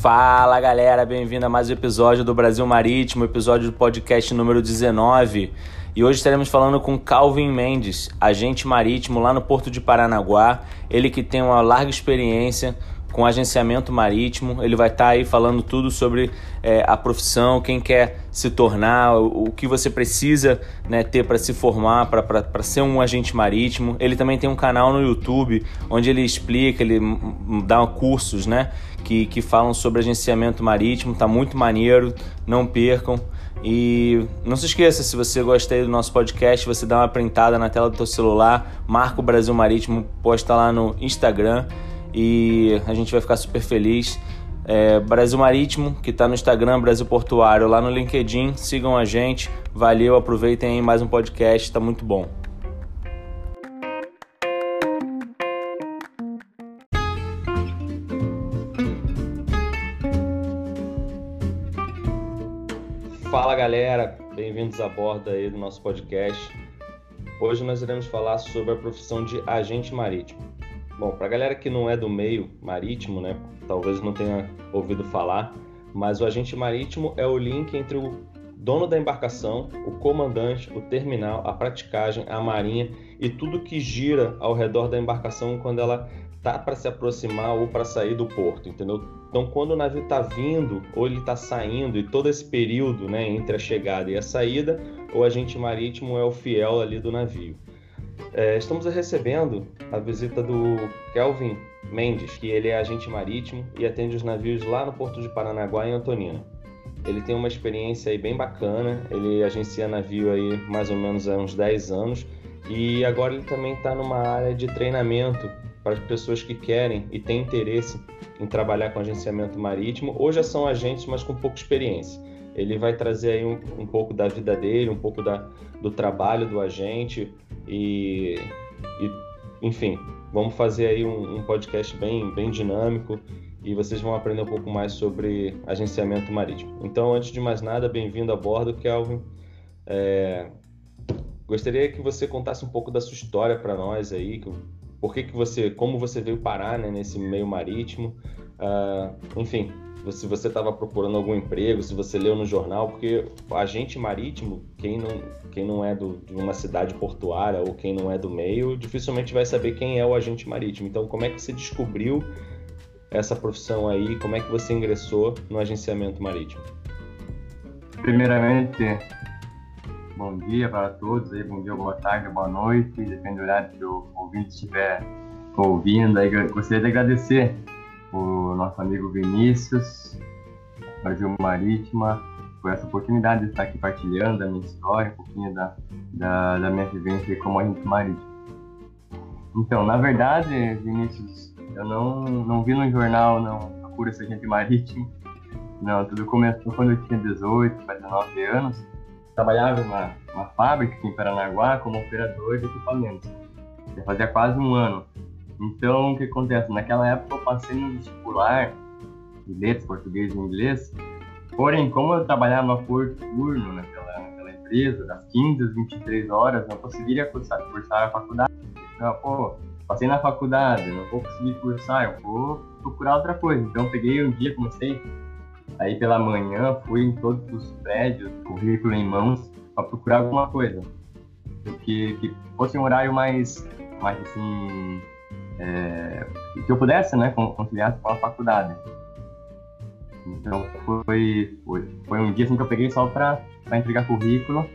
Fala galera, bem-vindo a mais um episódio do Brasil Marítimo, episódio do podcast número 19. E hoje estaremos falando com Calvin Mendes, agente marítimo lá no Porto de Paranaguá. Ele que tem uma larga experiência com agenciamento marítimo. Ele vai estar tá aí falando tudo sobre é, a profissão, quem quer se tornar, o, o que você precisa né, ter para se formar, para ser um agente marítimo. Ele também tem um canal no YouTube onde ele explica, ele dá cursos né, que, que falam sobre agenciamento marítimo. Tá muito maneiro, não percam. E não se esqueça, se você gostou do nosso podcast, você dá uma printada na tela do seu celular, marca o Brasil Marítimo, posta lá no Instagram e a gente vai ficar super feliz. É, Brasil Marítimo, que está no Instagram, Brasil Portuário, lá no LinkedIn, sigam a gente. Valeu, aproveitem aí mais um podcast, está muito bom. Fala galera, bem-vindos a bordo aí do nosso podcast. Hoje nós iremos falar sobre a profissão de agente marítimo. Bom, para a galera que não é do meio marítimo, né, talvez não tenha ouvido falar, mas o agente marítimo é o link entre o dono da embarcação, o comandante, o terminal, a praticagem, a marinha e tudo que gira ao redor da embarcação quando ela tá para se aproximar ou para sair do porto, entendeu? Então, quando o navio está vindo ou ele está saindo e todo esse período, né, entre a chegada e a saída, o agente marítimo é o fiel ali do navio. É, estamos recebendo a visita do Kelvin Mendes, que ele é agente marítimo e atende os navios lá no Porto de Paranaguá, em Antonina. Ele tem uma experiência aí bem bacana, ele agencia navio aí mais ou menos há uns 10 anos e agora ele também está numa área de treinamento para as pessoas que querem e têm interesse em trabalhar com agenciamento marítimo ou já são agentes, mas com pouca experiência. Ele vai trazer aí um, um pouco da vida dele, um pouco da, do trabalho do agente, e, e enfim, vamos fazer aí um, um, podcast bem, bem dinâmico e vocês vão aprender um pouco mais sobre agenciamento marítimo. Então, antes de mais nada, bem-vindo a bordo, Kelvin. É, gostaria que você contasse um pouco da sua história para nós aí, por que, que você, como você veio parar né, nesse meio marítimo, uh, enfim, se você estava procurando algum emprego, se você leu no jornal, porque agente marítimo, quem não, quem não é do, de uma cidade portuária ou quem não é do meio, dificilmente vai saber quem é o agente marítimo. Então, como é que você descobriu essa profissão aí? Como é que você ingressou no agenciamento marítimo? Primeiramente, bom dia para todos, aí, bom dia, boa tarde, boa noite, depende do horário que o ouvinte estiver ouvindo. Aí, gostaria de agradecer o nosso amigo Vinícius, Brasil Marítima, por essa oportunidade de estar aqui partilhando a minha história, um pouquinho da, da, da minha vivência como agente marítimo. Então, na verdade, Vinícius, eu não, não vi no jornal, não procura ser agente marítimo. Não, tudo começou quando eu tinha 18 para 19 anos. Trabalhava numa, numa fábrica aqui em Paranaguá como operador de equipamentos. Já fazia quase um ano então, o que acontece? Naquela época eu passei no vestibular de letras, português e inglês. Porém, como eu trabalhava por turno naquela, naquela empresa, das 15 às 23 horas, não conseguiria cursar, cursar a faculdade. Então, pô, passei na faculdade, não vou conseguir cursar, eu vou procurar outra coisa. Então, peguei um dia, comecei aí pela manhã, fui em todos os prédios, currículo em mãos, para procurar alguma coisa. Que, que fosse um horário mais, mais assim, é, que eu pudesse, né, conciliar com a faculdade. Então foi, foi, foi um dia assim que eu peguei só para entregar currículo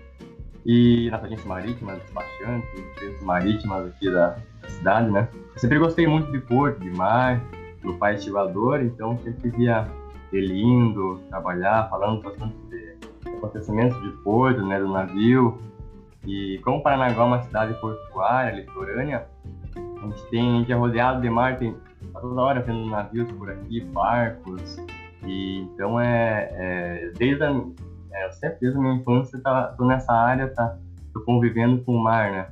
e nas agências marítimas, despachantes, empresas marítimas aqui da, da, cidade, né. Eu sempre gostei muito de porto, de mar, meu pai é estivador, então sempre via ele indo, trabalhar, falando bastante de acontecimentos de porto, né, do navio. E como Paranaguá é uma cidade portuária, litorânea, a gente tem, a gente é rodeado de mar, tem toda hora vendo navios por aqui, barcos, e então é, é desde a, é, sempre desde a minha infância tá, tô nessa área, tá, tô convivendo com o mar, né?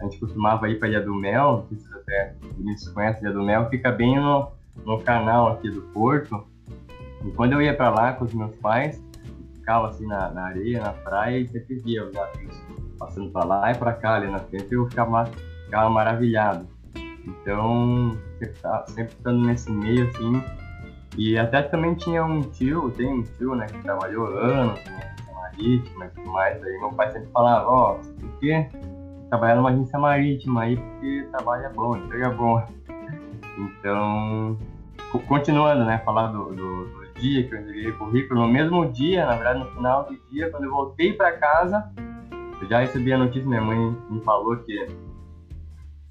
A gente costumava ir para Ilha do Mel, não sei se até vocês conhecem Ilha do Mel, fica bem no, no canal aqui do Porto. E quando eu ia para lá com os meus pais, ficava assim na, na areia, na praia, e sempre via os navios passando para lá e para cá ali na frente, eu ficava, ficava maravilhado. Então, sempre, tá, sempre estando nesse meio, assim, E até também tinha um tio, tem um tio, né, que trabalhou anos em agência marítima e tudo mais. Aí meu pai sempre falava, ó, oh, por que trabalhar numa agência marítima aí, porque trabalho é bom, emprego é bom. Então, continuando, né, falar do, do, do dia que eu entreguei o currículo, no mesmo dia, na verdade, no final do dia, quando eu voltei para casa, eu já recebi a notícia, minha mãe me falou que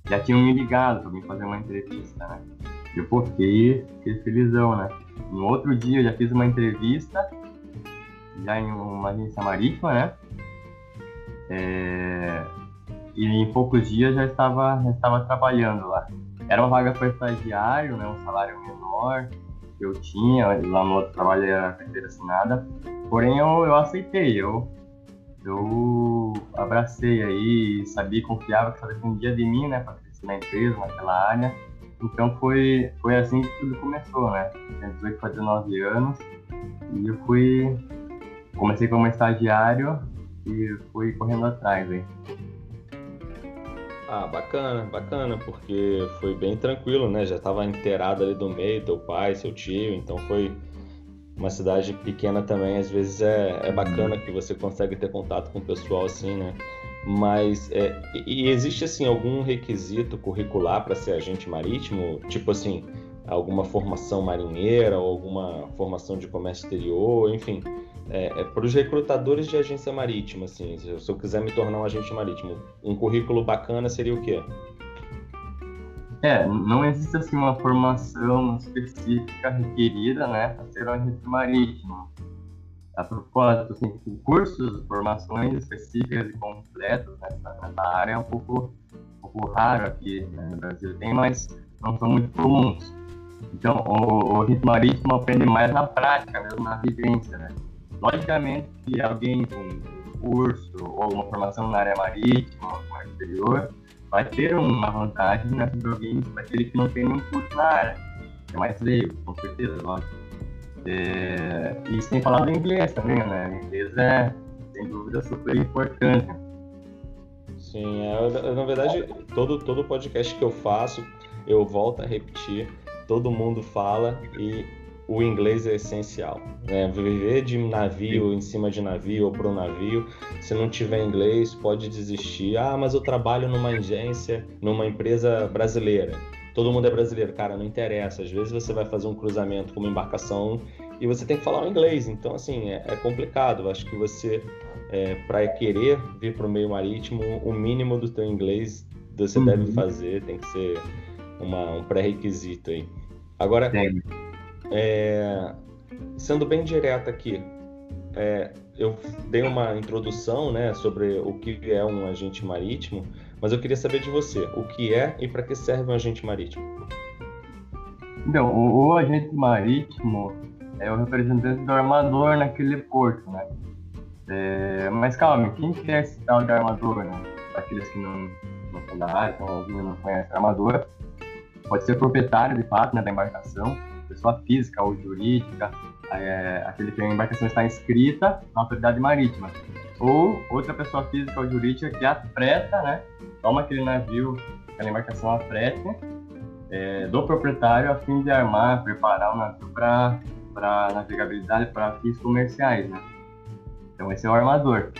já tinham me ligado para mim fazer uma entrevista, né? Eu, pô, fiquei, fiquei felizão, né? No outro dia eu já fiz uma entrevista, já em uma agência marítima, né? É... E em poucos dias já estava, já estava trabalhando lá. Era uma vaga para estagiário, né? Um salário menor que eu tinha, lá no outro trabalho era carteira assinada. Porém, eu, eu aceitei, eu, eu abracei aí, sabia, confiava que só dependia de mim, né, para crescer na empresa, naquela área. Então foi, foi assim que tudo começou, né? Tinha 18 para 19 anos e eu fui. Comecei como estagiário e fui correndo atrás aí. Ah, bacana, bacana, porque foi bem tranquilo, né? Já estava inteirado ali do meio, teu pai, seu tio, então foi uma cidade pequena também, às vezes é, é bacana que você consegue ter contato com o pessoal assim, né? Mas é, e existe assim algum requisito curricular para ser agente marítimo? Tipo assim, alguma formação marinheira ou alguma formação de comércio exterior, enfim, é, é para os recrutadores de agência marítima, assim, se eu, se eu quiser me tornar um agente marítimo, um currículo bacana seria o quê? É, não existe assim uma formação específica requerida, né, para ser um agente marítimo a propósito, assim, cursos, formações específicas e completas nessa, nessa área é um pouco, um pouco raro aqui né, no Brasil. Tem, mas não são muito comuns. Então, o, o ritmo marítimo aprende mais na prática, mesmo na vivência, né? Logicamente que alguém com um curso ou alguma formação na área marítima ou exterior vai ter uma vantagem né, sobre alguém, aquele que não tem nenhum curso na área. É mais leigo, com certeza, lógico. É, e sem falar do inglês também, né? O inglês é, sem dúvida, super importante. Sim, é, na verdade, todo, todo podcast que eu faço, eu volto a repetir, todo mundo fala e o inglês é essencial. Né? Viver de navio, em cima de navio ou para um navio, se não tiver inglês, pode desistir. Ah, mas eu trabalho numa agência, numa empresa brasileira todo mundo é brasileiro. Cara, não interessa. Às vezes você vai fazer um cruzamento com uma embarcação e você tem que falar inglês. Então, assim, é, é complicado. Eu acho que você, é, para querer vir para o meio marítimo, o mínimo do teu inglês você uhum. deve fazer, tem que ser uma, um pré-requisito aí. Agora, é, sendo bem direto aqui, é, eu dei uma introdução né, sobre o que é um agente marítimo, mas eu queria saber de você, o que é e para que serve um agente marítimo? Então, o, o, agente marítimo é o representante do armador naquele porto, né? É, mas calma, quem que é esse tal de armador, né? Aqueles que não, não são da área, não conhecem armador, pode ser proprietário, de fato, né, da embarcação, pessoa física ou jurídica, é, aquele que a embarcação está inscrita na autoridade marítima, ou outra pessoa física ou jurídica que apreta, né, toma aquele navio, aquela embarcação a é, do proprietário a fim de armar, preparar o navio para navegabilidade para fins comerciais, né? Então esse é o armador.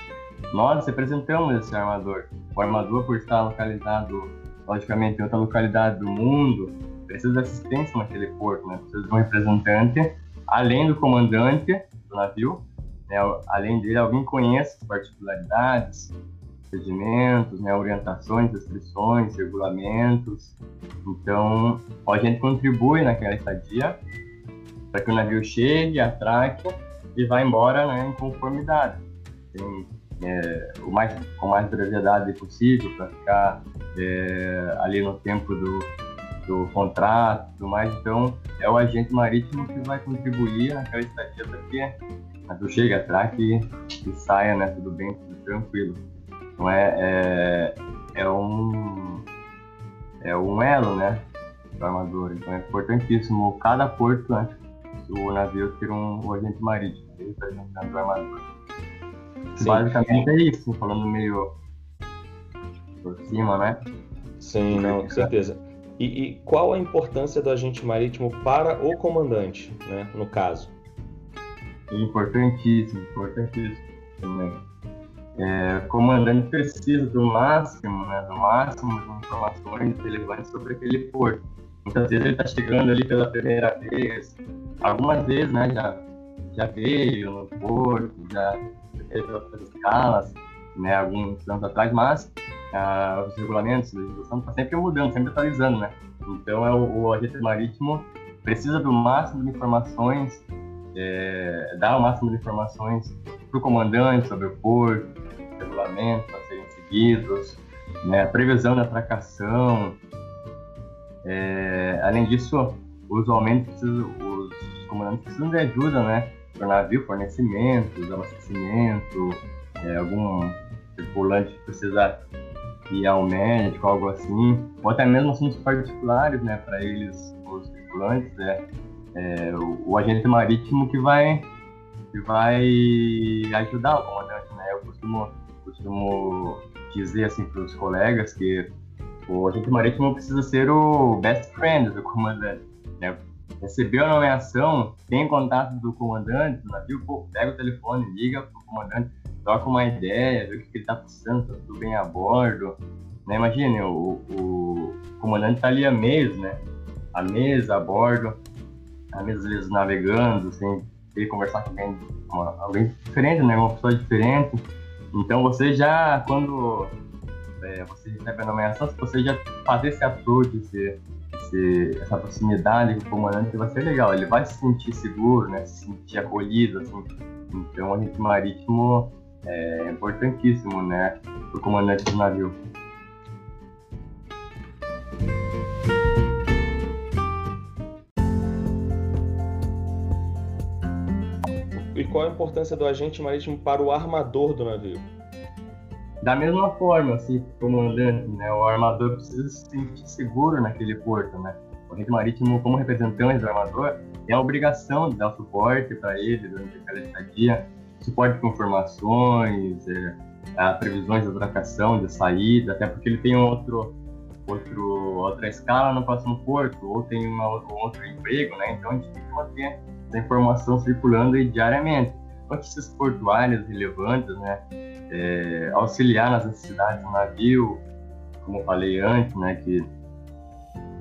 Nós representamos esse armador. O armador, por estar localizado, logicamente, em outra localidade do mundo, precisa de assistência naquele porto, né? Precisa de um representante, além do comandante do navio, né? além dele, alguém conhece as particularidades, procedimentos, né, orientações, restrições, regulamentos. Então, a gente contribui naquela estadia para que o navio chegue, atraque e vá embora né, em conformidade. Tem, é, o mais, com mais brevidade possível para ficar é, ali no tempo do, do contrato e tudo mais. Então, é o agente marítimo que vai contribuir naquela estadia para que o navio chegue, atraque e, e saia né, tudo bem, tudo tranquilo. Então é, é, é um é um elo, né, do armador. Então é importantíssimo cada porto antes o navio ter um, um agente marítimo representando o armador. Sim. Basicamente é isso, falando meio por cima, né? Sim, não, com certeza. E, e, qual a importância do agente marítimo para o comandante, né, no caso? Importantíssimo, importantíssimo também. É, o comandante precisa do máximo, né, do máximo de informações relevantes sobre aquele porto. Muitas vezes ele está chegando ali pela primeira vez, algumas vezes, né, já, já veio no porto, já fez outras escalas, né, alguns anos atrás, mas ah, os regulamentos, a legislação está sempre mudando, sempre atualizando, né? Então, é o, o agente marítimo precisa do máximo de informações, é, dar o máximo de informações para o comandante sobre o porto, regulamentos a serem seguidos, né, previsão da atracação. É, além disso, usualmente os comandantes precisam de ajuda, né, para o navio, fornecimento, abastecimento, é, algum tripulante precisa ir ao médico, algo assim, ou até mesmo assuntos particulares, né, para eles, os tripulantes, é, é o, o, agente marítimo que vai que vai ajudar o comandante, né? Eu costumo costumo dizer assim para os colegas que o agente marítimo precisa ser o best friend do comandante, né? Recebeu a nomeação, tem contato do comandante do navio, pô, pega o telefone, liga pro comandante, troca uma ideia, vê o que ele está precisando, tá tudo bem a bordo. Né? Imagine, o, o comandante está ali há meses, né? A mesa, a bordo, há meses vezes navegando, sem ter conversar com alguém, uma, alguém diferente, né? Uma pessoa diferente. Então você já, quando é, você recebe a nomeação, você já fazer esse approach, esse, esse, essa proximidade com o comandante, vai ser legal. Ele vai se sentir seguro, né? Se sentir acolhido, assim. Então, a gente marítimo é importantíssimo, né, para o comandante do navio. E qual a importância do agente marítimo para o armador do navio? Da mesma forma, assim, comandante, né, o armador precisa se sentir seguro naquele porto, né? O agente marítimo, como representante do armador, tem a obrigação de dar suporte para ele durante aquela estadia, suporte com informações, é, a previsões de atracação, de saída, até porque ele tem outro, outro, outra escala no próximo porto, ou tem uma, um outro emprego, né? Então a gente tem que manter essa informação circulando diariamente. Notícias portuárias relevantes, né? É, auxiliar nas necessidades do navio, como eu falei antes, né? Que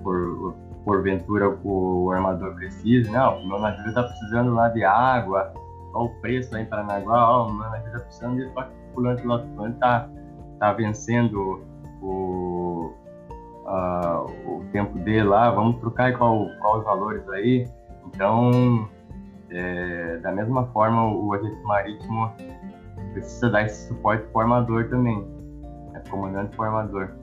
por, porventura o armador precisa, não, meu navio está precisando lá de água, qual o preço lá em Paranaguá, ó, mano, a gente tá precisando de fulano lá fulano tá, tá vencendo o, uh, o tempo dele lá, vamos trocar qual, qual os valores aí. Então, é, da mesma forma, o agente marítimo precisa dar esse suporte formador também, é comandante formador.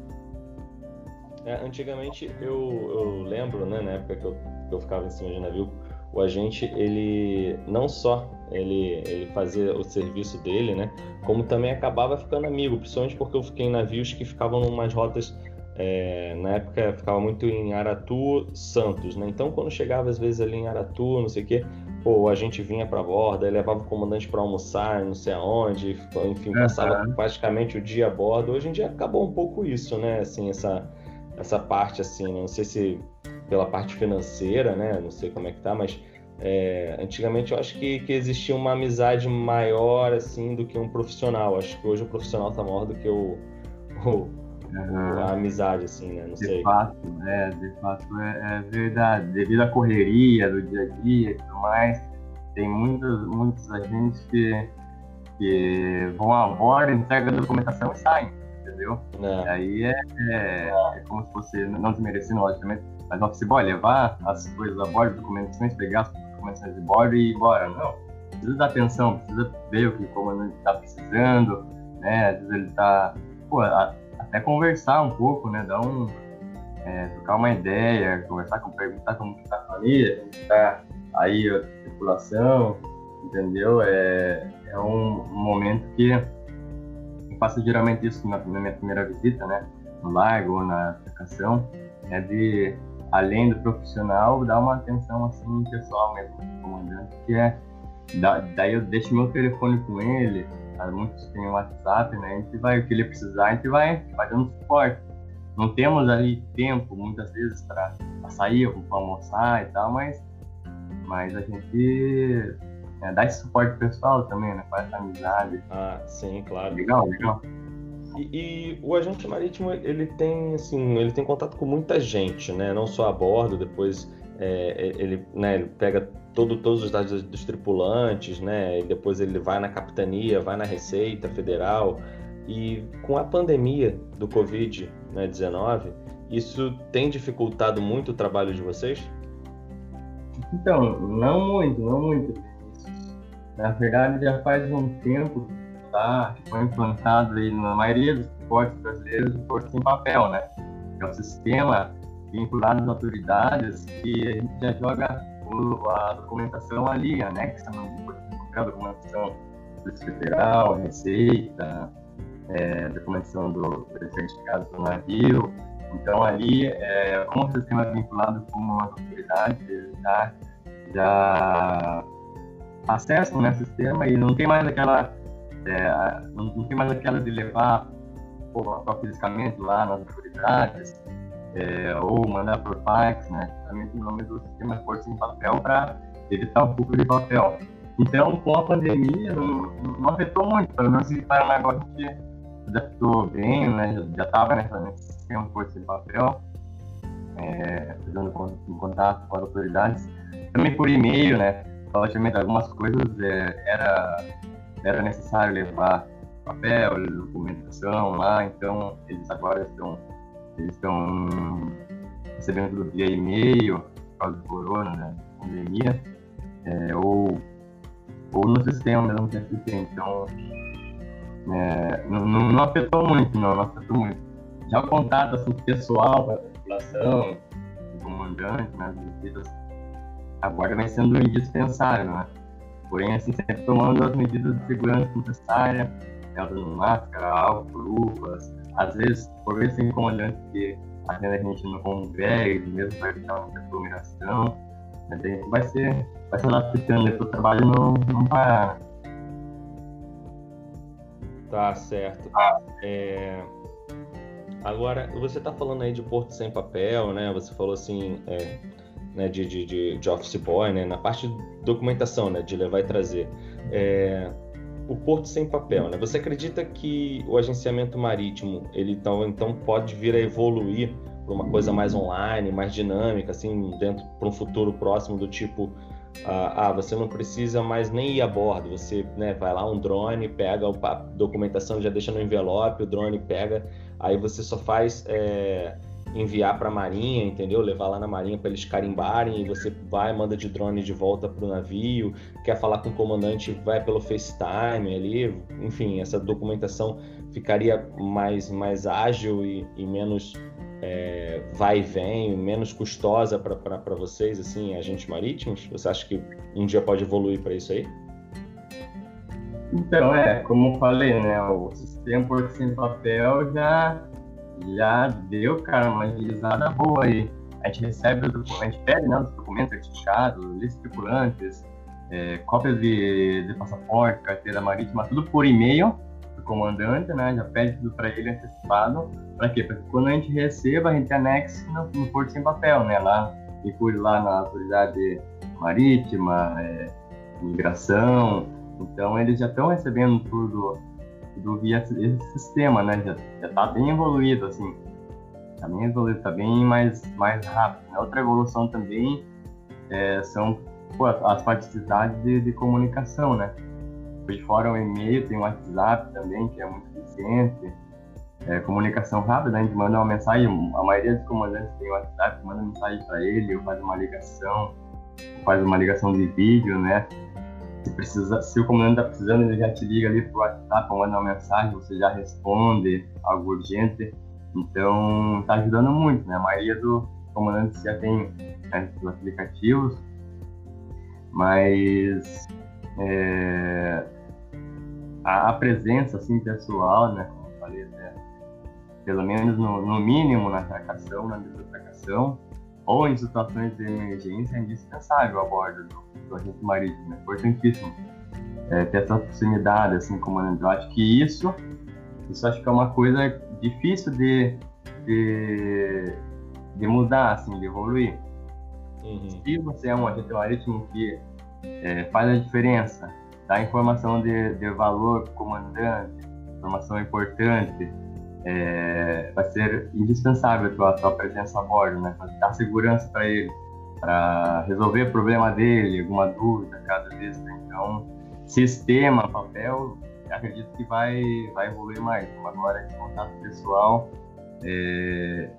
É, antigamente eu, eu lembro, né, na época que eu, que eu ficava em cima de navio, o agente ele não só ele, ele fazia o serviço dele, né, como também acabava ficando amigo, principalmente porque eu fiquei em navios que ficavam em umas rotas é, na época ficava muito em Aratu, Santos, né? Então quando chegava às vezes ali em Aratu, não sei o quê, pô, a gente vinha para bordo, aí levava o comandante para almoçar, não sei aonde, enfim, passava uhum. praticamente o dia a bordo. Hoje em dia acabou um pouco isso, né? Assim, essa essa parte assim, né? não sei se pela parte financeira, né? Não sei como é que tá, mas é, antigamente eu acho que, que existia uma amizade maior assim do que um profissional. Acho que hoje o profissional está maior do que o, o uhum. a amizade, assim, né? Não de sei. Fato, é, de fato é, é, verdade. Devido à correria do dia a dia e tudo mais, tem muitos, muitos agentes que, que vão a bordo, entregam a documentação e saem, entendeu? É. Aí é, é, é como se fosse, não desmerecendo, logicamente, mas não se pode levar as coisas a bordo, documentações, pegar as documentações de bordo e ir embora. Não. Precisa dar atenção, precisa ver o que o comandante está precisando, né? Às vezes ele está. até conversar um pouco, né? Dar um. É, trocar uma ideia, conversar com, perguntar como está a família, como está aí a tripulação, entendeu? É, é um, um momento que eu faço geralmente isso na, na minha primeira visita, né? No largo ou na aplicação, é de além do profissional, dá uma atenção assim pessoal mesmo comandante, que é da, daí eu deixo meu telefone com ele, muitos têm o WhatsApp, né? A gente vai, o que ele precisar, a gente vai, vai dando suporte. não temos ali tempo, muitas vezes, para sair, para almoçar e tal, mas, mas a gente é, dá esse suporte pessoal também, né? Faz essa amizade. Ah, sim, claro. Legal, legal. E, e, o agente marítimo ele tem assim ele tem contato com muita gente né? Não só a bordo depois é, ele, né, ele pega todo, todos os dados dos tripulantes né? E depois ele vai na capitania vai na receita federal. E com a pandemia do covid 19 isso tem dificultado muito o trabalho de vocês? Então não muito não muito. Na verdade já faz um tempo tá? que foi implantado aí na maioria dos portos brasileiros, o porto em papel, né? É um sistema vinculado às autoridades que a gente já joga a documentação ali, anexa no em papel, documentação do Federal, Receita, é, documentação do, do certificado do navio. Então ali, é, como o sistema vinculado com as autoridades, já, já acessam né, o sistema e não tem mais aquela é, não, não, tem mais aquela de levar pô, fisicamente lá nas autoridades, é, ou mandar por fax, né? Também tem o nome do sistema força em papel para evitar um pouco de papel. Então, com a pandemia, não, não afetou muito, pelo menos em Paraná a gente adaptou bem, né? Já estava nesse sistema força em papel, é, fazendo contato com as autoridades. Também por e-mail, né? Logicamente, algumas coisas é, era era necessário levar papel, documentação lá, então eles agora estão, eles estão recebendo tudo via e-mail, por causa do corona, né, pandemia, é, ou, ou no sistema mesmo que assistente. Então, é, não, não, afetou muito, não, não afetou muito. Já o contato assim, pessoal para a população, comandante, né, visitas, agora vem sendo indispensável, né? Porém assim, sempre tomando as medidas de segurança necessárias, né, usando máscara, álcool, luvas, às vezes, por vezes tem comandante que atende a gente no convés, mesmo para evitar uma aglomeração, né, a gente vai ser, vai ser adaptando para o trabalho não, não parar. Tá certo. É... Agora, você está falando aí de Porto Sem Papel, né? Você falou assim, é, né, de, de, de, de, office boy, né, na parte de documentação, né, de levar e trazer. É, o porto sem papel, né? Você acredita que o agenciamento marítimo ele então, então pode vir a evoluir para uma coisa mais online, mais dinâmica, assim, dentro para um futuro próximo do tipo ah, ah, você não precisa mais nem ir a bordo, você né, vai lá um drone, pega a documentação, já deixa no envelope, o drone pega, aí você só faz é, enviar para a marinha, entendeu? Levar lá na marinha para eles carimbarem e você vai, manda de drone de volta para o navio, quer falar com o comandante, vai pelo FaceTime ali, enfim, essa documentação ficaria mais, mais ágil e, e menos é, vai e vem, menos custosa para vocês, assim, agentes marítimos? Você acha que um dia pode evoluir para isso aí? Então, é, como eu falei, né, o sistema por sem papel já já deu, cara, uma agilizada boa aí. A gente recebe, a gente pede né, os documentos certificados, listas tripulantes, é, cópias de, de, passaporte, carteira marítima, tudo por e-mail do comandante, né? Já pede tudo para ele antecipado. Para quê? Para que quando a gente receba, a gente anexe no, no porto sem papel, né? Lá, inclui lá na autoridade marítima, é, imigração. Então, eles já estão recebendo tudo do via esse sistema, né? Já, já tá bem evoluído, assim. Tá bem evoluído, tá bem mais, mais rápido. Né? Outra evolução também é, são pô, as praticidades de, de comunicação, né? Por fora o e-mail, tem o WhatsApp também, que é muito eficiente. É, comunicação rápida, a gente manda uma mensagem, a maioria dos comandantes tem o WhatsApp, manda mensagem para ele, ou faz uma ligação, faz uma ligação de vídeo, né? Se, precisa, se o comandante está precisando, ele já te liga ali pro WhatsApp, manda uma mensagem, você já responde, algo urgente. Então, está ajudando muito, né? A maioria dos comandantes já tem né, os aplicativos, mas é, a, a, presença assim, pessoal, né? Como eu falei, né, pelo menos no, no mínimo na atracação, na desatracação, ou em situações de emergência, é indispensável a bordo do, do agente marítimo. É importantíssimo é, ter essa proximidade, assim, comandante. Eu acho que isso, isso acho que é uma coisa difícil de, de, de mudar, assim, de evoluir. Uhum. Se você é um agente marítimo que é, faz a diferença, dá informação de, de valor para o comandante, informação importante, é, vai ser indispensável a tua, tua presença a bordo, né? Dar segurança para ele, para resolver o problema dele, alguma dúvida cada vez. Né? Então, sistema, papel, acredito que vai, vai evoluir mais. Então, agora de contato pessoal é,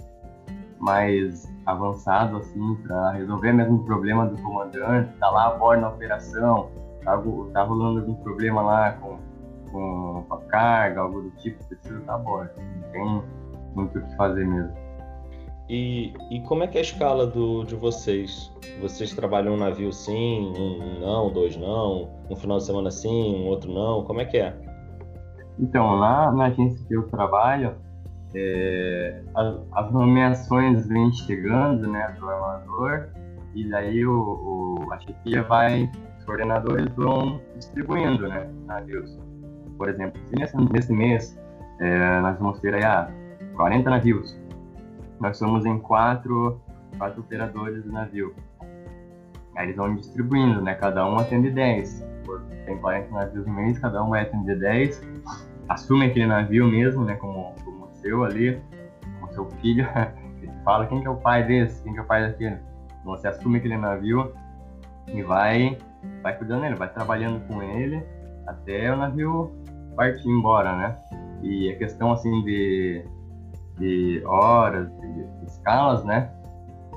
mais avançado, assim, para resolver mesmo o problema do comandante, tá lá a bordo na operação, tá, tá rolando algum problema lá com com a carga, algo do tipo, precisa estar a bordo. Não tem muito o que fazer mesmo. E, e como é que é a escala do, de vocês? Vocês trabalham um navio sim, um não, dois não, um final de semana sim, um outro não, como é que é? Então, lá na agência que eu trabalho, é, as, as, nomeações vêm chegando, né, do armador, e daí o, o, a chefia vai, os coordenadores vão distribuindo, né, navios. Por exemplo, se nesse, nesse mês é, nós vamos ter aí, ah, 40 navios, nós somos em quatro, quatro operadores do navio. Aí eles vão distribuindo, né? Cada um atende 10. Tem 40 navios no mês, cada um vai atender 10. Assume aquele navio mesmo, né? Como, como seu ali, como seu filho. Ele fala quem que é o pai desse, quem que é o pai daquele. Você assume aquele navio e vai, vai cuidando dele, vai trabalhando com ele até o navio partir embora, né? E a questão assim de, de horas, de, de escalas, né?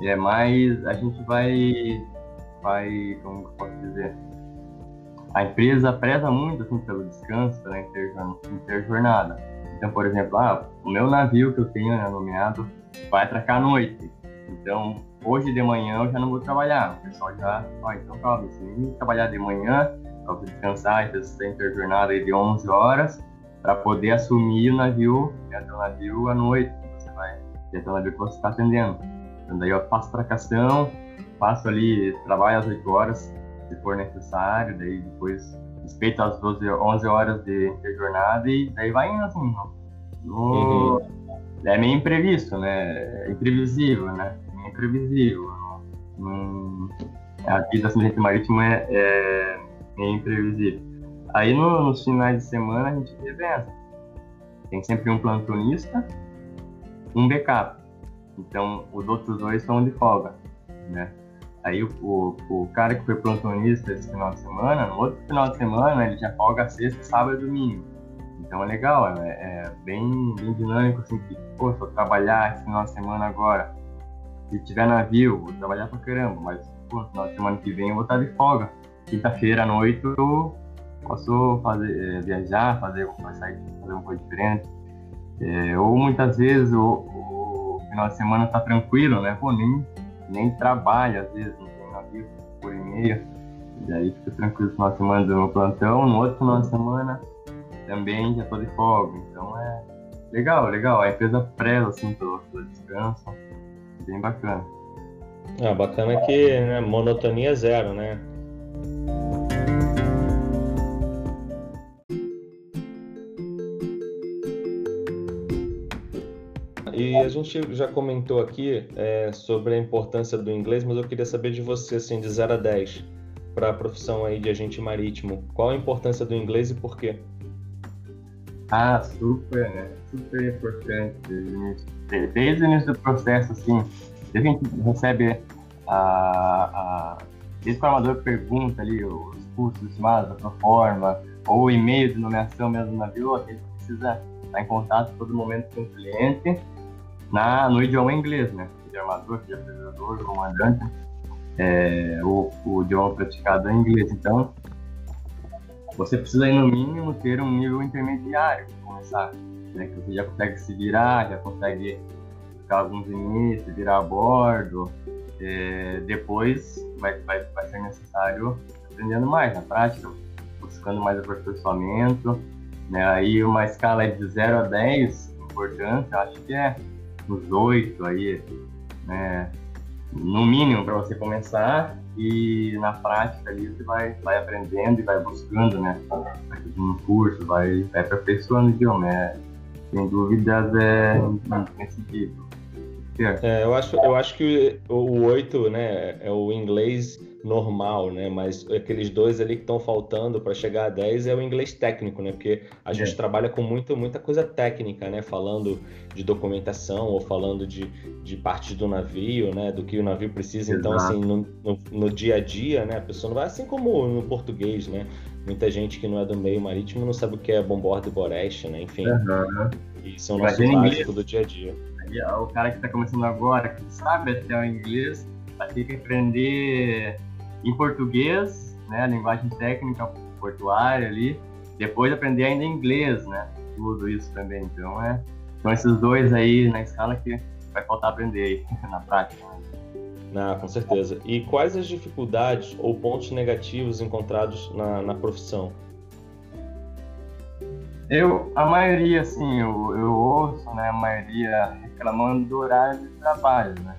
É mais a gente vai vai como eu posso dizer a empresa preza muito assim pelo descanso, pela interjornada. Então, por exemplo, ah, o meu navio que eu tenho né, nomeado vai atracar à noite. Então, hoje de manhã eu já não vou trabalhar. O pessoal já, ó, então calma, se trabalhar de manhã, para descansar, então você tem jornada de 11 horas para poder assumir o navio, né, o navio à noite, você vai, que é o navio que você está atendendo. Então daí eu faço tracação, faço ali, trabalho às 8 horas, se for necessário, daí depois respeito as 12, 11 horas de jornada e daí vai indo assim, no, uhum. é meio imprevisto, né, é imprevisível, né, é imprevisível. Não, a vida assim, marítimo é, é meio imprevisível. Aí no, nos finais de semana a gente reveza. Tem sempre um plantonista, um backup. Então os outros dois estão de folga, né? Aí o, o, o, cara que foi plantonista esse final de semana, no outro final de semana ele já folga sexta, sábado e domingo. Então é legal, é, é bem, bem dinâmico, assim, que, pô, se eu trabalhar esse final de semana agora, se tiver navio, vou trabalhar pra caramba, mas, pô, no final de semana que vem eu vou estar de folga quinta-feira à noite eu posso fazer, é, viajar, fazer, fazer uma coisa diferente. É, ou muitas vezes o, o, final de semana tá tranquilo, né? Pô, nem, nem trabalho, às vezes, não tem navio por e-mail. E aí fica tranquilo no final de semana do meu plantão, no outro final de semana também já tô de folga. Então é legal, legal. A empresa preza assim pelo, pelo descanso. Bem bacana. Ah, bacana que né, monotonia zero, né? E a gente já comentou aqui é, sobre a importância do inglês, mas eu queria saber de você, assim, de 0 a 10, para a profissão aí de agente marítimo. Qual a importância do inglês e por quê? Ah, super, né? Super importante. Desde o início do processo, assim, a gente recebe a, a O armador pergunta ali os custos estimados da proforma, ou o e-mail de nomeação mesmo do navio, a gente precisa estar em contato todo momento com o cliente na, no idioma inglês, né? De armador, de apresentador, comandante, é, o, o idioma praticado é inglês. Então, você precisa, no mínimo, ter um nível intermediário para começar. Né? Que você já consegue se virar, já consegue ficar alguns inícios, virar a bordo. É, depois vai, vai, vai ser necessário aprendendo mais na prática, buscando mais aperfeiçoamento. Né? Aí uma escala de 0 a 10, importante, acho que é uns 8 aí, né? no mínimo para você começar e na prática ali você vai, vai aprendendo e vai buscando, né? Vai um curso, vai, vai aperfeiçoando o idioma. É, sem dúvidas é imprescindível. É, eu, acho, eu acho que o 8 né, é o inglês normal, né? Mas aqueles dois ali que estão faltando para chegar a 10 é o inglês técnico, né? Porque a gente é. trabalha com muito, muita coisa técnica, né? Falando de documentação ou falando de, de partes do navio, né? Do que o navio precisa. Então, Exato. Então, assim, no, no, no, dia a dia, né? A pessoa não vai assim como no português, né? Muita gente que não é do meio marítimo não sabe o que é bombordo e boreste, né? Enfim, uhum. isso é o nosso básico do dia a dia. O cara que está começando agora, que sabe até o inglês, vai ter que aprender em português, né, a linguagem técnica portuária ali, depois aprender ainda inglês, né, tudo isso também. Então, é, são esses dois aí na escala que vai faltar aprender aí, na prática. Ah, com certeza. E quais as dificuldades ou pontos negativos encontrados na, na profissão? Eu, a maioria, assim, eu, eu ouço, né, a maioria reclamando do horário de trabalho, né.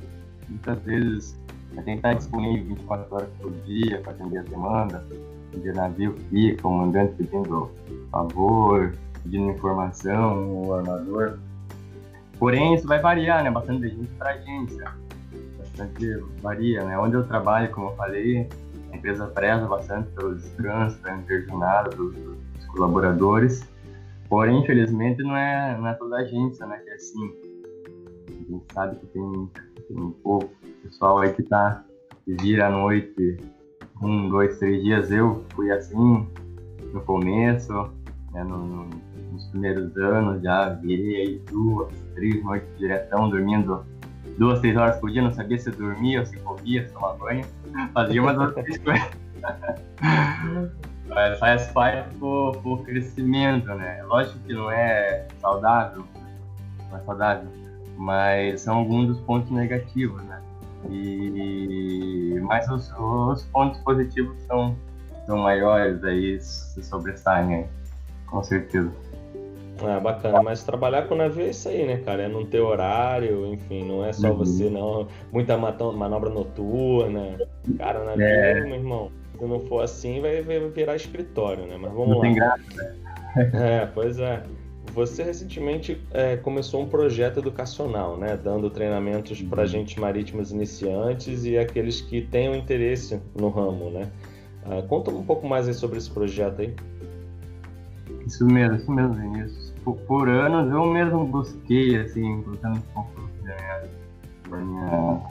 Muitas vezes a gente está disponível 24 horas por dia para atender as demandas. O navio fica, o mandante pedindo favor, pedindo informação, o armador. Porém, isso vai variar, né? Bastante gente para agência. Bastante varia, né? Onde eu trabalho, como eu falei, a empresa preza bastante pelos descansos, pela interjornada dos, dos colaboradores. Porém, infelizmente, não é, não é toda agência, né? Que é assim. A gente sabe que tem, tem um pouco pessoal aí que tá vira à noite um, dois, três dias. Eu fui assim no começo, né, no, no, nos primeiros anos, já virei aí duas, três noites diretão, dormindo duas, três horas por dia, não sabia se dormia se comia, se tomava banho, fazia umas outras coisas. Mas faz parte do, do crescimento, né? Lógico que não é saudável, não é saudável, mas são alguns dos pontos negativos, né? E mas os, os pontos positivos são, são maiores aí, se sobressaem aí, com certeza. Ah, bacana, mas trabalhar com navio é isso aí, né, cara? É não ter horário, enfim, não é só uhum. você, não. Muita manobra noturna. Cara, navio, é. meu irmão, se não for assim, vai, virar escritório, né? Mas vamos não lá. Tem graça, né? É, pois é. Você recentemente é, começou um projeto educacional, né, dando treinamentos para uhum. agentes marítimos iniciantes e aqueles que tenham interesse no ramo, né? Uh, conta um pouco mais sobre esse projeto aí. Isso mesmo, isso mesmo, Vinícius. Por, por anos eu mesmo busquei, assim, colocando um pouco da minha,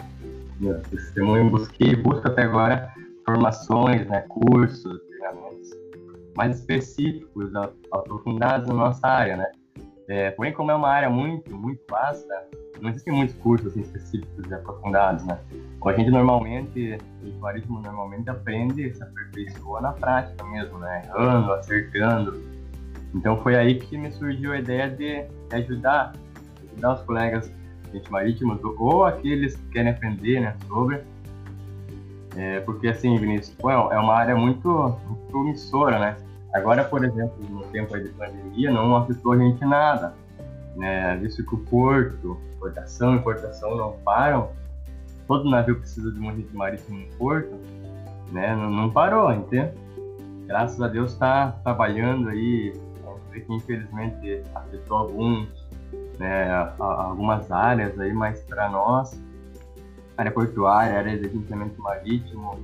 minha, testemunho, busquei, busco até agora formações, né, cursos, treinamentos mais específicos, aprofundados na nossa área, né? É, porém, como é uma área muito, muito vasta, não existem muitos cursos assim, específicos e aprofundados, né? A gente normalmente, o marítimo normalmente aprende, se aperfeiçoa na prática mesmo, né? Errando, acertando. Então foi aí que me surgiu a ideia de ajudar, ajudar os colegas gente marítimos ou aqueles que querem aprender, né, sobre. É, porque assim, Vinícius, é uma área muito, promissora, né? Agora, por exemplo, no tempo de pandemia, não afetou a gente nada. Né? Visto que o porto, exportação e importação não param, todo navio precisa de um registro marítimo no porto, né? não, não parou, entende? Graças a Deus está trabalhando aí, que infelizmente afetou alguns, né, algumas áreas aí, mas para nós, área portuária, área de licenciamento marítimo,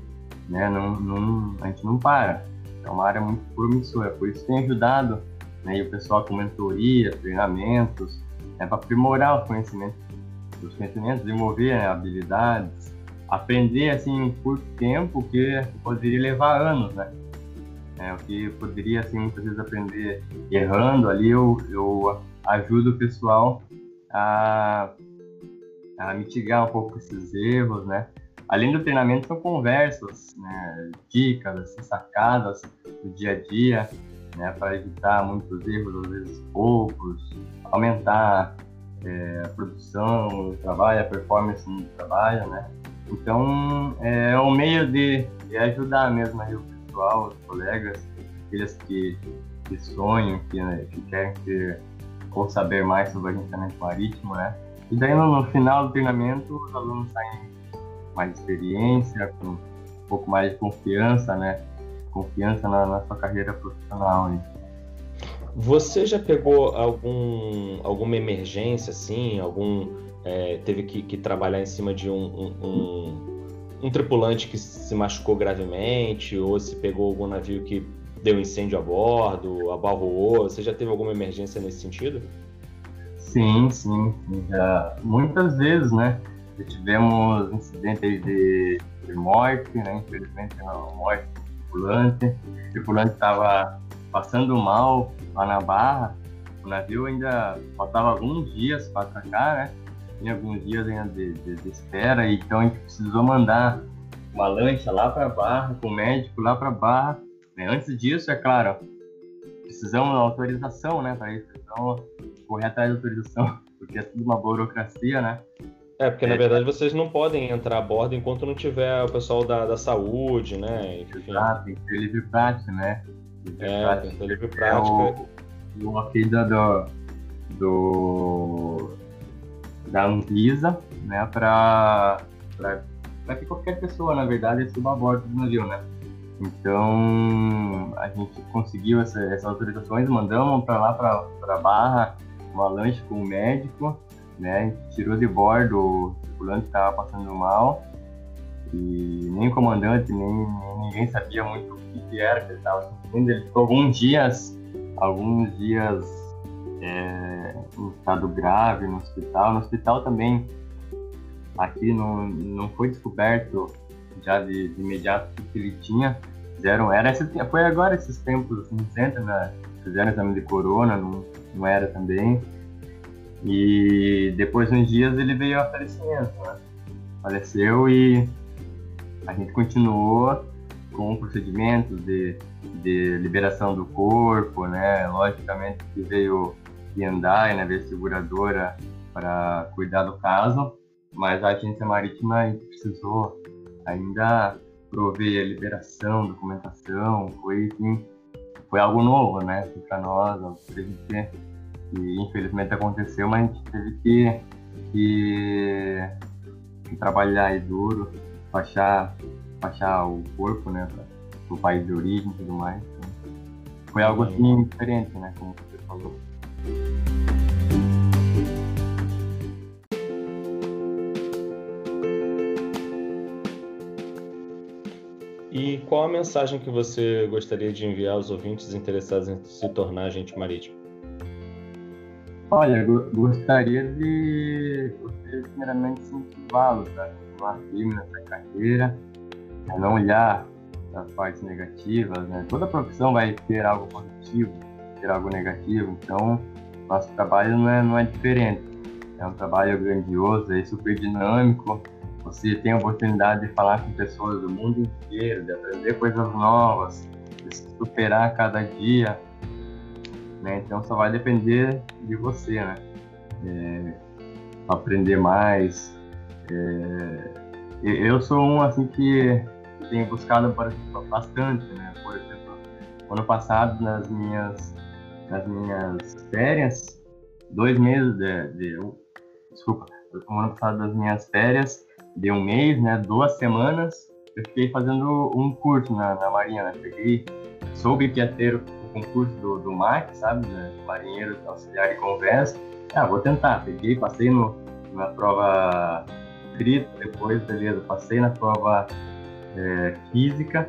né, não, não, a gente não para. É uma área muito promissora, por isso tem ajudado né, e o pessoal com mentoria, treinamentos, né, para aprimorar os conhecimentos, os conhecimentos, desenvolver né, habilidades, aprender assim em curto tempo que poderia levar anos, né? É, o que poderia assim muitas vezes aprender errando ali, eu, eu ajudo o pessoal a, a mitigar um pouco esses erros, né? Além do treinamento, são conversas, né, dicas, assim, sacadas do dia a dia, né, para evitar muitos erros, às vezes poucos, aumentar é, a produção do trabalho, a performance no trabalho, né? Então, é um meio de, de ajudar mesmo aí o pessoal, os colegas, aqueles que, que sonham, que, né, que querem ter ou saber mais sobre o agenciamento marítimo, né? E daí, no, final do treinamento, os alunos saem mais experiência, com um pouco mais de confiança, né? Confiança na, na sua carreira profissional. Hein? Você já pegou algum, alguma emergência, assim, algum é, teve que, que, trabalhar em cima de um, um, um, um, tripulante que se machucou gravemente, ou se pegou algum navio que deu incêndio a bordo, abalroou? Você já teve alguma emergência nesse sentido? Sim, sim, já muitas vezes, né? Já tivemos incidentes de, de morte, né? Infelizmente, não, morte tripulante. O tripulante estava passando mal lá na barra. O navio ainda faltava alguns dias para atracar, né? Tinha alguns dias ainda de, de, de espera, então a gente precisou mandar uma lancha lá para a barra, com o médico lá para a barra. Né? Antes disso, é claro, precisamos de autorização, né, para isso. Então, correr atrás da autorização, porque é tudo uma burocracia, né? É, porque na é. verdade vocês não podem entrar a bordo enquanto não tiver o pessoal da, da saúde, né? Enfim. Ah, tem que ter livre prática, né? Livre é, prática. tem que ter livre prática. É o, o aqui do, do, da Anvisa, né, para que qualquer pessoa, na verdade, suba a bordo do navio, né? Então, a gente conseguiu essa, essas autorizações, mandamos para lá, para Barra, uma lanche com o médico, né? Tirou de bordo o tripulante que estava passando mal e nem o comandante, nem, ninguém sabia muito o que, que era que ele estava sentindo. Ele ficou alguns dias, alguns dias é, em estado grave no hospital. No hospital também, aqui não, não foi descoberto já de, de imediato o que ele tinha. Fizeram, era foi agora esses tempos assim, centro, né? Fizeram exame de corona, não, não era também. E depois de uns dias ele veio a falecimento, né? Faleceu e a gente continuou com procedimentos de, de liberação do corpo, né? Logicamente que veio andar né? Veio seguradora para cuidar do caso, mas a agência marítima precisou ainda prover a liberação, documentação, foi, enfim, foi algo novo, né? Para nós, para a gente que infelizmente aconteceu, mas a gente teve que, que, que trabalhar aí duro, baixar, baixar o corpo, né, para o país de origem e tudo mais. Então, foi algo assim diferente, né, como você falou. E qual a mensagem que você gostaria de enviar aos ouvintes interessados em se tornar agente marítimo? Olha, gostaria de, gostaria, primeiramente, incentivá-los a continuar firme nessa carreira, a não olhar as partes negativas, né? Toda profissão vai ter algo positivo, ter algo negativo, então nosso trabalho não é, não é diferente. É um trabalho grandioso, é super dinâmico, você tem a oportunidade de falar com pessoas do mundo inteiro, de aprender coisas novas, de se superar cada dia, né? Então só vai depender de você, né? É, aprender mais. É, eu sou um assim que tenho buscado bastante, né? Por exemplo, ano passado nas minhas nas minhas férias, dois meses de, de desculpa, no ano passado das minhas férias, de um mês, né? Duas semanas, eu fiquei fazendo um curso na, na Marinha, né? Peguei, soube que ia ter concurso do, do MAC, sabe? Né? Marinheiro Auxiliar e Conversa. Ah, vou tentar. Peguei, passei no, na prova escrita, depois, beleza, passei na prova é, física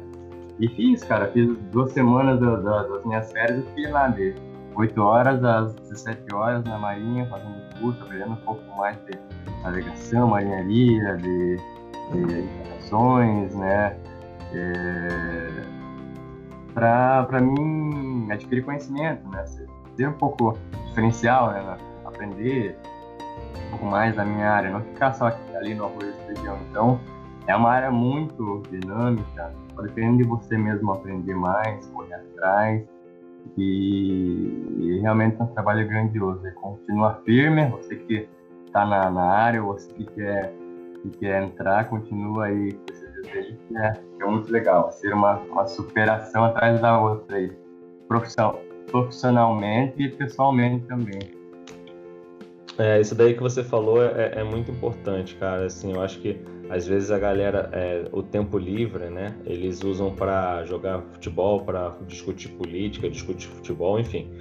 e fiz, cara. Fiz duas semanas da, da, das minhas férias, eu fiquei lá de 8 horas às 17 horas na Marinha, fazendo curso, aprendendo um pouco mais de navegação, marinharia, de, de né? É, para mim adquirir conhecimento, né? Ser um pouco diferencial, né? Aprender um pouco mais da minha área, não ficar só ali no arroz e feijão. Então, é uma área muito dinâmica, dependendo de você mesmo aprender mais, correr atrás. E, e realmente é um trabalho grandioso. E continua firme, você que está na, na área, você que quer, que quer entrar, continua aí com que é, que é muito legal. Ser uma, uma superação atrás da outra aí. Profissional, profissionalmente e pessoalmente também. É, isso daí que você falou é, é, muito importante, cara. Assim, eu acho que às vezes a galera, é, o tempo livre, né? Eles usam para jogar futebol, para discutir política, discutir futebol, enfim.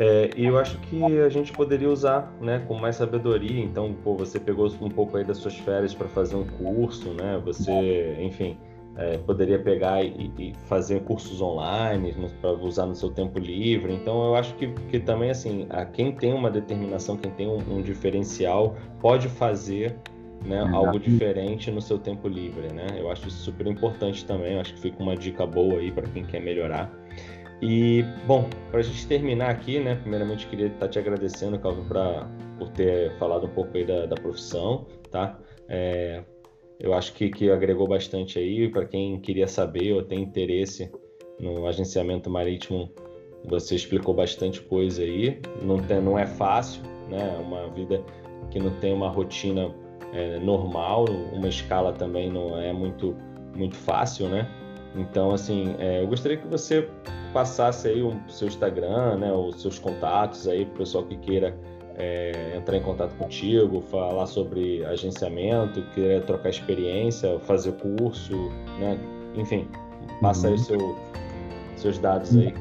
É, e eu acho que a gente poderia usar, né, com mais sabedoria. Então, pô, você pegou um pouco aí das suas férias para fazer um curso, né? Você, enfim, é, poderia pegar e, e, fazer cursos online para usar no seu tempo livre. Então, eu acho que, que também, assim, a quem tem uma determinação, quem tem um, um diferencial, pode fazer né, algo diferente no seu tempo livre, né? Eu acho isso super importante também. Eu acho que fica uma dica boa aí para quem quer melhorar. E, bom, para a gente terminar aqui, né, primeiramente queria estar tá te agradecendo, Calvin, pra, por ter falado um pouco aí da, da profissão, tá? É, eu acho que, que agregou bastante aí, para quem queria saber ou tem interesse no agenciamento marítimo, você explicou bastante coisa aí, não, tem, não é fácil, né, é uma vida que não tem uma rotina é, normal, uma escala também não é muito, muito fácil, né? Então, assim, é, eu gostaria que você passasse aí o seu Instagram, né, os seus contatos aí para o pessoal que queira é, entrar em contato contigo, falar sobre agenciamento, querer trocar experiência, fazer curso, né, enfim, passa uhum. aí seu, seus dados aí.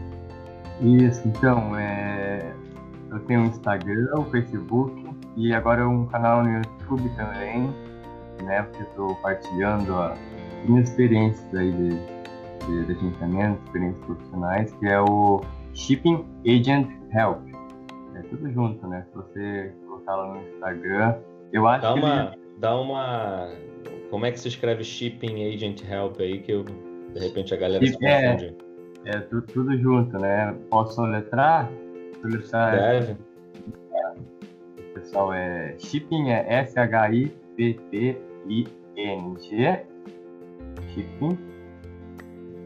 Isso, então, é, eu tenho um Instagram, um Facebook e agora um canal no YouTube também, né, porque estou partilhando as minhas experiências aí de de, de agenciamento, experiências profissionais, que é o Shipping Agent Help. É tudo junto, né? Se você colocar lá no Instagram, eu acho dá que. Uma, ele... Dá uma. Como é que se escreve Shipping Agent Help aí, que eu, de repente a galera Chip, se confunde? É, é tudo, tudo, junto, né? Posso soletrar Deve. É, pessoal, é Shipping é S-H-I-P-P-I-N-G. Shipping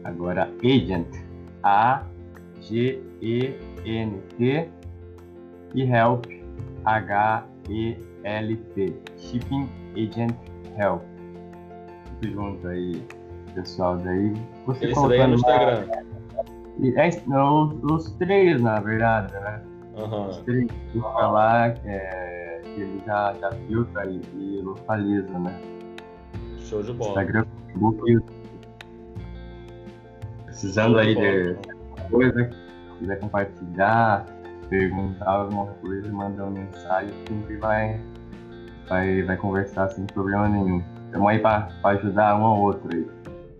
Agora, agent, A-G-E-N-T e help, H-E-L-P. Shipping Agent Help. Tudo junto aí, pessoal. Daí você Esse daí é no Instagram. É, não, os três, na verdade, né? Uhum. Os três busca lá, é, que ele já, já filtra e, e localiza, né? Show de bola. Instagram, Facebook e precisando aí de coisa, quiser compartilhar, perguntar alguma coisa, mandar uma mensagem, sempre vai, vai, vai conversar sem problema nenhum. Estamos aí para ajudar um ao outro aí.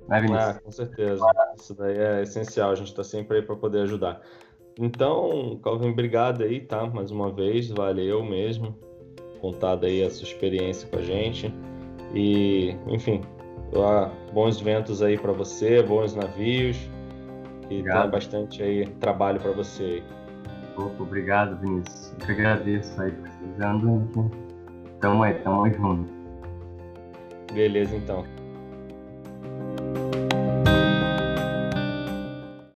Né, Vinícius? Ah, com certeza. Isso daí é essencial, a gente está sempre aí para poder ajudar. Então, Calvin, obrigado aí, tá? Mais uma vez, valeu mesmo. Contado aí a sua experiência com a gente. E, enfim, bons ventos aí para você, bons navios e obrigado. bastante aí trabalho para você. Opa, obrigado, Vinícius. Eu que agradeço aí, precisando. Tamo aí, tamo junto. Beleza, então.